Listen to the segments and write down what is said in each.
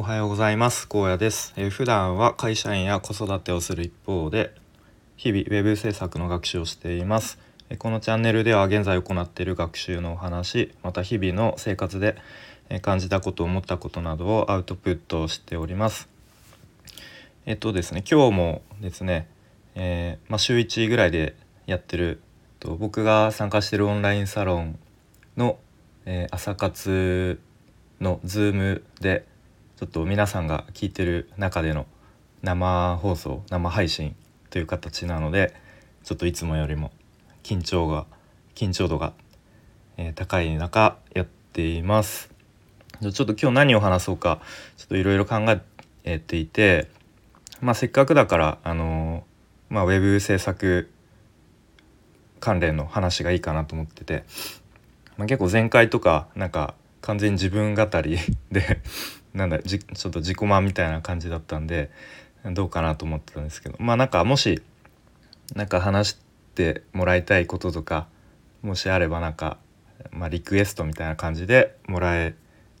おはようございます。高野です、えー、普段は会社員や子育てをする一方で日々 web 制作の学習をしています、えー、このチャンネルでは現在行っている学習のお話また日々の生活で感じたこと思ったことなどをアウトプットしております。えっとですね今日もですね、えー、まあ、週1ぐらいでやってると僕が参加してるオンラインサロンの、え朝活の Zoom でちょっと皆さんが聞いてる中での生放送生配信という形なのでちょっといつもよりも緊張が緊張度が、えー、高い中やっています。ちょっと今日何を話そうかちょっといろいろ考えていて、まあ、せっかくだからあのー、まあ、ウェブ制作関連の話がいいかなと思ってて、まあ、結構前回とかなんか完全に自分語り でなんだじちょっと自己満みたいな感じだったんでどうかなと思ってたんですけどまあなんかもしなんか話してもらいたいこととかもしあればなんか、まあ、リクエストみたいな感じでもらえ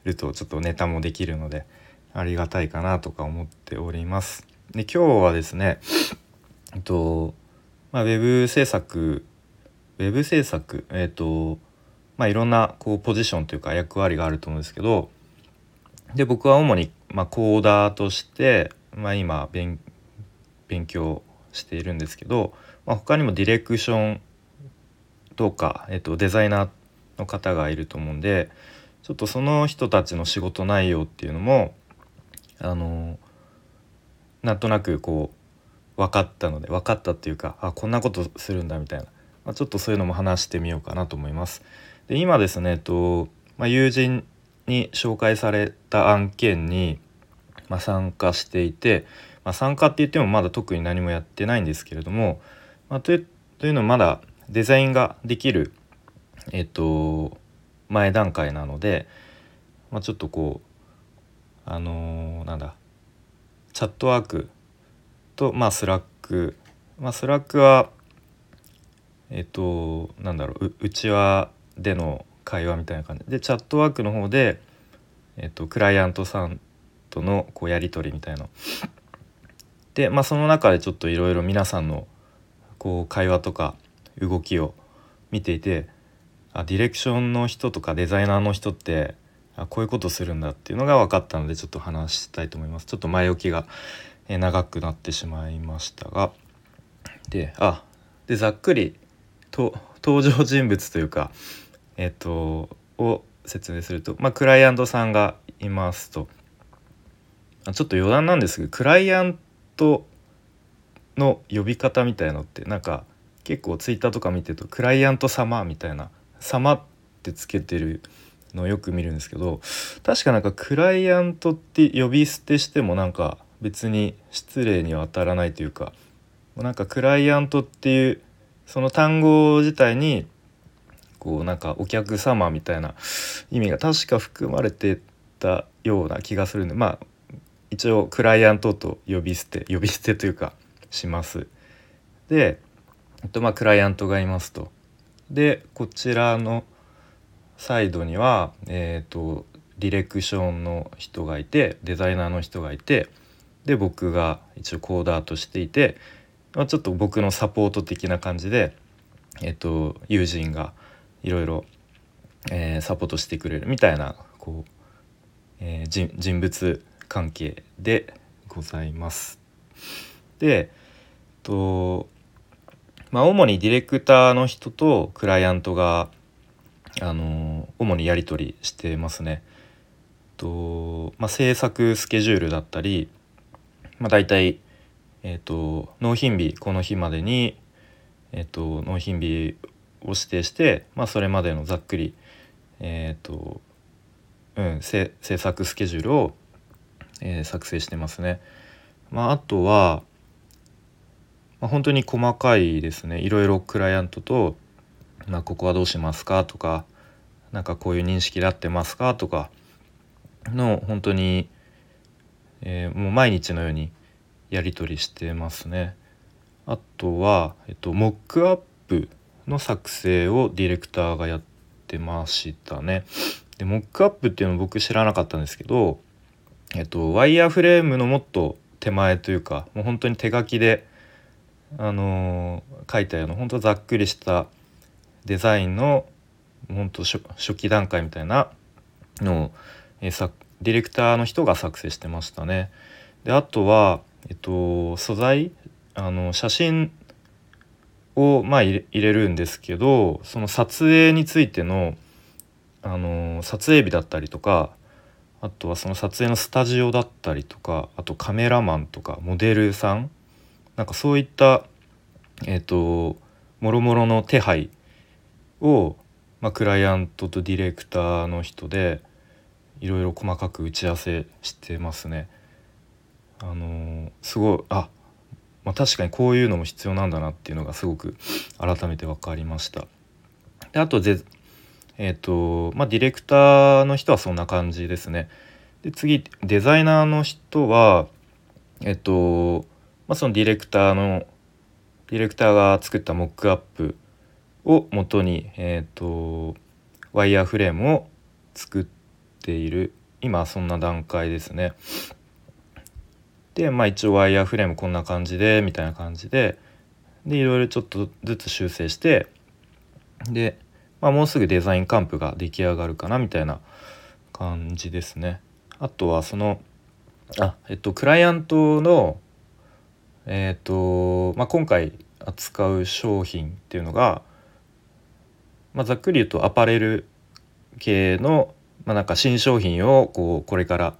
るとちょっとネタもできるのでありがたいかなとか思っております。で今日はですねえっとまあ、ウェブ制作ウェブ制作えっとまあいろんなこうポジションというか役割があると思うんですけどで僕は主に、まあ、コーダーとして、まあ、今勉強しているんですけど、まあ、他にもディレクションとか、えっと、デザイナーの方がいると思うんでちょっとその人たちの仕事内容っていうのもあのなんとなくこう分かったので分かったっていうかあこんなことするんだみたいな、まあ、ちょっとそういうのも話してみようかなと思います。で今ですね、えっとまあ、友人に紹介された案件に、まあ、参加していて、まあ、参加って言ってもまだ特に何もやってないんですけれども、まあ、というのはまだデザインができる、えっと、前段階なので、まあ、ちょっとこうあのー、なんだチャットワークと、まあ、スラック、まあ、スラックはえっとなんだろううちわでの会話みたいな感じ。でチャットワークの方で、えっと、クライアントさんとのこうやり取りみたいな。で、まあ、その中でちょっといろいろ皆さんのこう会話とか動きを見ていてあディレクションの人とかデザイナーの人ってあこういうことするんだっていうのが分かったのでちょっと話したいと思います。ちょっと前置きが長くなってしまいましたが。であでざっくりと登場人物というかえっとを説明すると、まあ、クライアントさんがいますと。ちょっと余談なんですけどクライアントの呼び方みたいのってなんか結構ツイッターとか見てるとクライアント様みたいな「様」ってつけてるのをよく見るんですけど確かなんかクライアントって呼び捨てしてもなんか別に失礼には当たらないというかなんかクライアントっていうその単語自体にこうなんかお客様みたいな意味が確か含まれてたような気がするんでまあ一応クライアントと呼び捨て呼び捨てというかします。で、えっと、まあクライアントがいますと。でこちらのサイドには、えーと、ディレクションの人がいてデザイナーの人がいてで僕が一応コーダーとしていて、まあ、ちょっと僕のサポート的な感じで、えーと友人がいろいろ、えー、サポートしてくれるみたいなこう、えー、人物関係でございます。でとまあ主にディレクターの人とクライアントがあの主にやり取りしてますね。とまあ、制作スケジュールだったり、まあ、大体、えーと、納品日この日までに、えーと納品日を指定して、まあ、それまでのざっくり、えーとうん、制作スケジュールを、えー、作成してますね。まあ、あとは、まあ、本当に細かいですねいろいろクライアントと、まあ、ここはどうしますか？とかなんかこういう認識で合ってますか？とかの本当に、えー、もう毎日のようにやり取りしてますね。あとは、えっと、モックアップの作成をディレクターがやってましたね。でモックアップっていうの僕知らなかったんですけどえっと、ワイヤーフレームのもっと手前というかもう本当に手書きで、あのー、書いたような本当ざっくりしたデザインの本当初初期段階みたいなのを、えー、ディレクターの人が作成してましたね。であとは、えっと、素材あの写真をまあ入れるんですけどその撮影についてのあの撮影日だったりとかあとはその撮影のスタジオだったりとかあとカメラマンとかモデルさんなんかそういったえっ、ー、ともろもろの手配を、まあ、クライアントとディレクターの人でいろいろ細かく打ち合わせしてますね。あのすごいあまあ、確かにこういうのも必要なんだなっていうのがすごく改めて分かりました。であとでえ、ー、とまあディレクターの人はそんな感じですね。で次デザイナーの人はえっ、ー、と、まあ、そのディレクターのディレクターが作ったモックアップを元にえっ、ー、とワイヤーフレームを作っている今そんな段階ですね。でまあ一応ワイヤーフレームこんな感じでみたいな感じででいろいろちょっとずつ修正してで、まあ、もうすぐデザインカンプが出来上がるかなみたいな感じですね。あとはそのあえっとクライアントのえっと、まあ、今回扱う商品っていうのが、まあ、ざっくり言うとアパレル系の、まあ、なんか新商品をこうこれから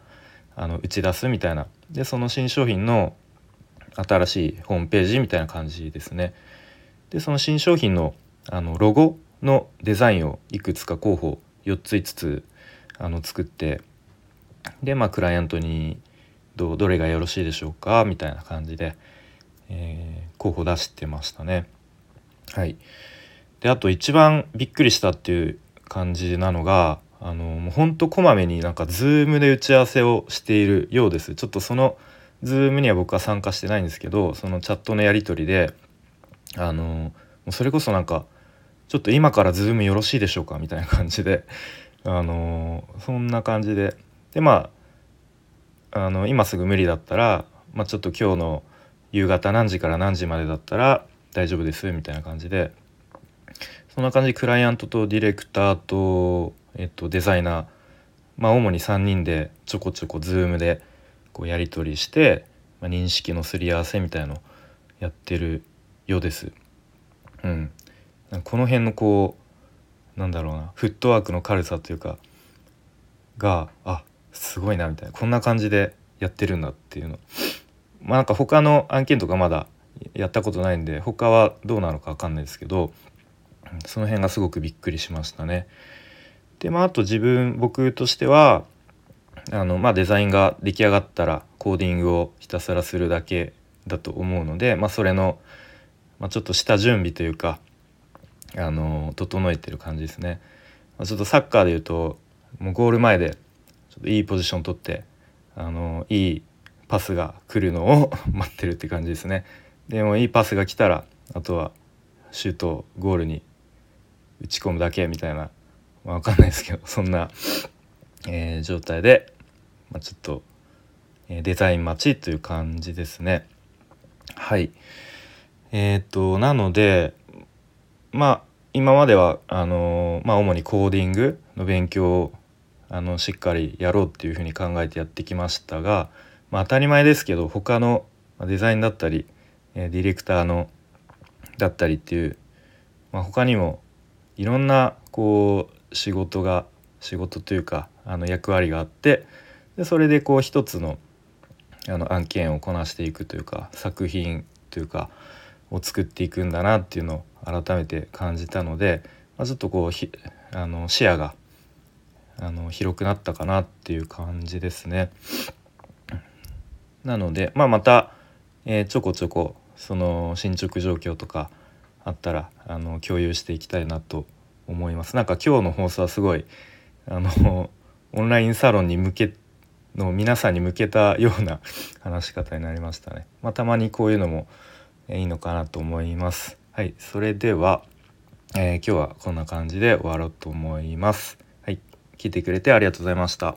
あの打ち出すみたいなでその新商品の新しいホームページみたいな感じですね。でその新商品のあのロゴのデザインをいくつか候補4つ5つあの作ってでまあクライアントにどどれがよろしいでしょうかみたいな感じで、えー、候補出してましたね。はい、であと一番びっくりしたっていう感じなのがあのもうほんとこまめになんか Zoom で打ち合わせをしているようです。ちょっとその Zoom には僕は参加してないんですけどそのチャットのやり取りであのもうそれこそなんかちょっと今から Zoom よろしいでしょうかみたいな感じであのそんな感じで。でまああの今すぐ無理だったら、まあ、ちょっと今日の夕方何時から何時までだったら大丈夫ですみたいな感じで。そんな感じでクライアントとディレクターとえっと、デザイナー、まあ、主に3人でちょこちょこ Zoom でこうやり取りして、まあ、認識のすり合わせみたいのやってるようです。うん、この辺のこうなんだろうなフットワークの軽さというかがあすごいなみたいなこんな感じでやってるんだっていうのまあなんか他の案件とかまだやったことないんで他はどうなのか分かんないですけどその辺がすごくびっくりしましたね。でまああと自分僕としてはあの、まあ、デザインが出来上がったらコーディングをひたすらするだけだと思うので、まあ、それの、まあ、ちょっと下準備というかあの整えてる感じですね。まあ、ちょっとサッカーでいうともうゴール前でちょっといいポジション取ってあのいいパスが来るのを 待ってるって感じですね。でもいいパスが来たらあとはシュートをゴールに打ち込むだけみたいなまあ、分かんないですけどそんな、えー、状態で、まあ、ちょっと、え、デザイン待ちという感じですね。はいえー、っとなのでまあ今まではあのー、まあ、主にコーディングの勉強をあのしっかりやろうっていうふうに考えてやってきましたが、まあ、当たり前ですけど他のデザインだったりディレクターのだったりっていう、まあ、他にもいろんなこう仕事が仕事というかあの役割があってでそれでこう一つのあの案件をこなしていくというか作品というかを作っていくんだなっていうのを改めて感じたので、まあ、ちょっとこうひあの視野があの広くなったかなっていう感じですね。なので、まあ、また、えー、ちょこちょこその進捗状況とかあったらあの共有していきたいなと思いますなんか今日の放送はすごいあの オンラインサロンに向けの皆さんに向けたような 話し方になりましたね。まあ、たまにこういうのもいいのかなと思います。はい、それでは、えー、今日はこんな感じで終わろうと思います。はい、聞いてくれてありがとうございました。